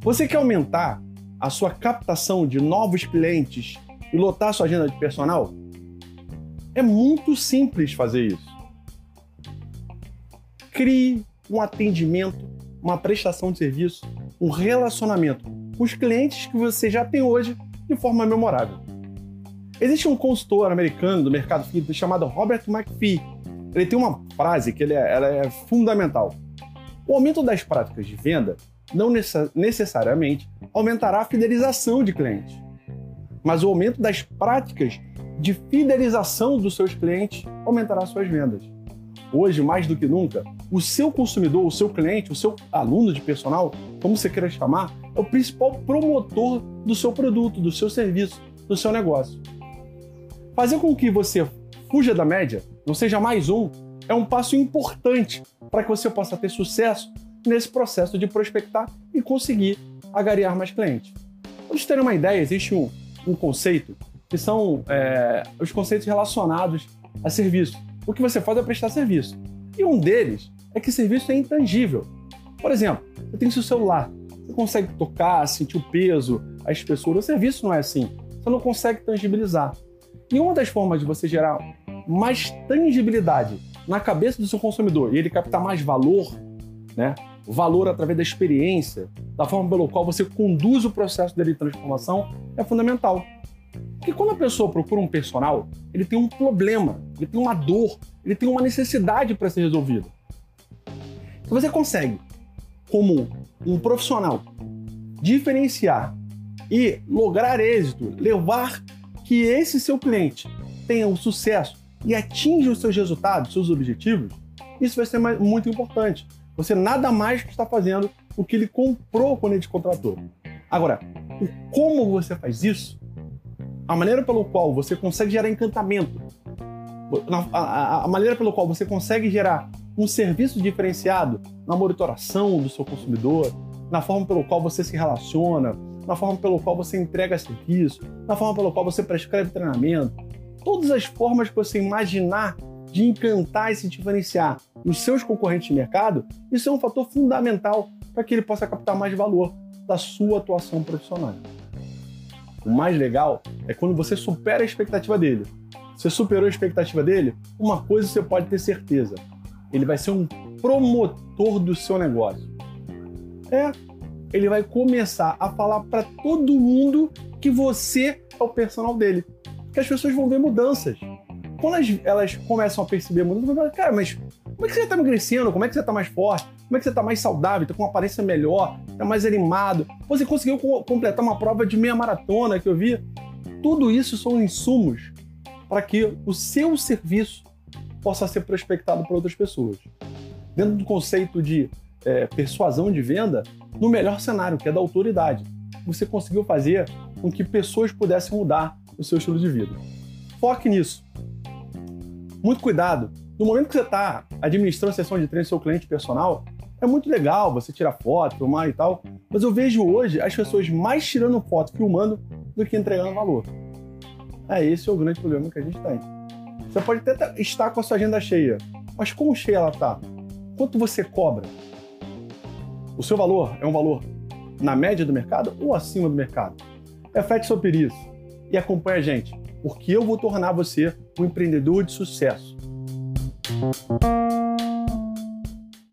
Você quer aumentar a sua captação de novos clientes e lotar sua agenda de personal? É muito simples fazer isso. Crie um atendimento, uma prestação de serviço, um relacionamento com os clientes que você já tem hoje de forma memorável. Existe um consultor americano do mercado fitness chamado Robert McPhee. Ele tem uma frase que ele é, ela é fundamental. O aumento das práticas de venda não necessariamente aumentará a fidelização de clientes, mas o aumento das práticas de fidelização dos seus clientes aumentará suas vendas. Hoje, mais do que nunca, o seu consumidor, o seu cliente, o seu aluno de personal, como você queira chamar, é o principal promotor do seu produto, do seu serviço, do seu negócio. Fazer com que você fuja da média, não seja mais um, é um passo importante para que você possa ter sucesso nesse processo de prospectar e conseguir agariar mais clientes. Para vocês terem uma ideia, existe um, um conceito que são é, os conceitos relacionados a serviço. O que você faz é prestar serviço. E um deles é que serviço é intangível. Por exemplo, você tem seu celular, você consegue tocar, sentir o peso, a espessura. O serviço não é assim. Você não consegue tangibilizar. E uma das formas de você gerar mais tangibilidade na cabeça do seu consumidor e ele captar mais valor, né? valor através da experiência, da forma pelo qual você conduz o processo dele de transformação, é fundamental. Porque quando a pessoa procura um personal, ele tem um problema, ele tem uma dor, ele tem uma necessidade para ser resolvida. Se você consegue, como um profissional, diferenciar e lograr êxito, levar que esse seu cliente tenha um sucesso e atinja os seus resultados, seus objetivos, isso vai ser muito importante. Você nada mais que está fazendo o que ele comprou quando ele te contratou. Agora, o como você faz isso, a maneira pelo qual você consegue gerar encantamento, a, a, a maneira pelo qual você consegue gerar um serviço diferenciado na monitoração do seu consumidor, na forma pelo qual você se relaciona, na forma pelo qual você entrega serviço, na forma pelo qual você prescreve treinamento. Todas as formas que você imaginar de encantar e se diferenciar nos seus concorrentes de mercado, isso é um fator fundamental para que ele possa captar mais valor da sua atuação profissional. O mais legal é quando você supera a expectativa dele. Você superou a expectativa dele, uma coisa você pode ter certeza: ele vai ser um promotor do seu negócio. É, ele vai começar a falar para todo mundo que você é o personal dele. Que as pessoas vão ver mudanças. Quando elas, elas começam a perceber mudanças, falar, cara, mas como é que você está emagrecendo? Como é que você está mais forte? Como é que você está mais saudável? Está com uma aparência melhor? Está mais animado? Você conseguiu completar uma prova de meia maratona que eu vi? Tudo isso são insumos para que o seu serviço possa ser prospectado por outras pessoas. Dentro do conceito de é, persuasão de venda, no melhor cenário, que é da autoridade. Você conseguiu fazer com que pessoas pudessem mudar o seu estilo de vida. Foque nisso. Muito cuidado. No momento que você está administrando a sessão de treino do seu cliente personal, é muito legal você tirar foto, filmar e tal, mas eu vejo hoje as pessoas mais tirando foto, filmando, do que entregando valor. É esse é o grande problema que a gente tem. Você pode até estar com a sua agenda cheia, mas como cheia ela está? Quanto você cobra? O seu valor é um valor na média do mercado ou acima do mercado? Reflete sobre isso e acompanha a gente, porque eu vou tornar você um empreendedor de sucesso.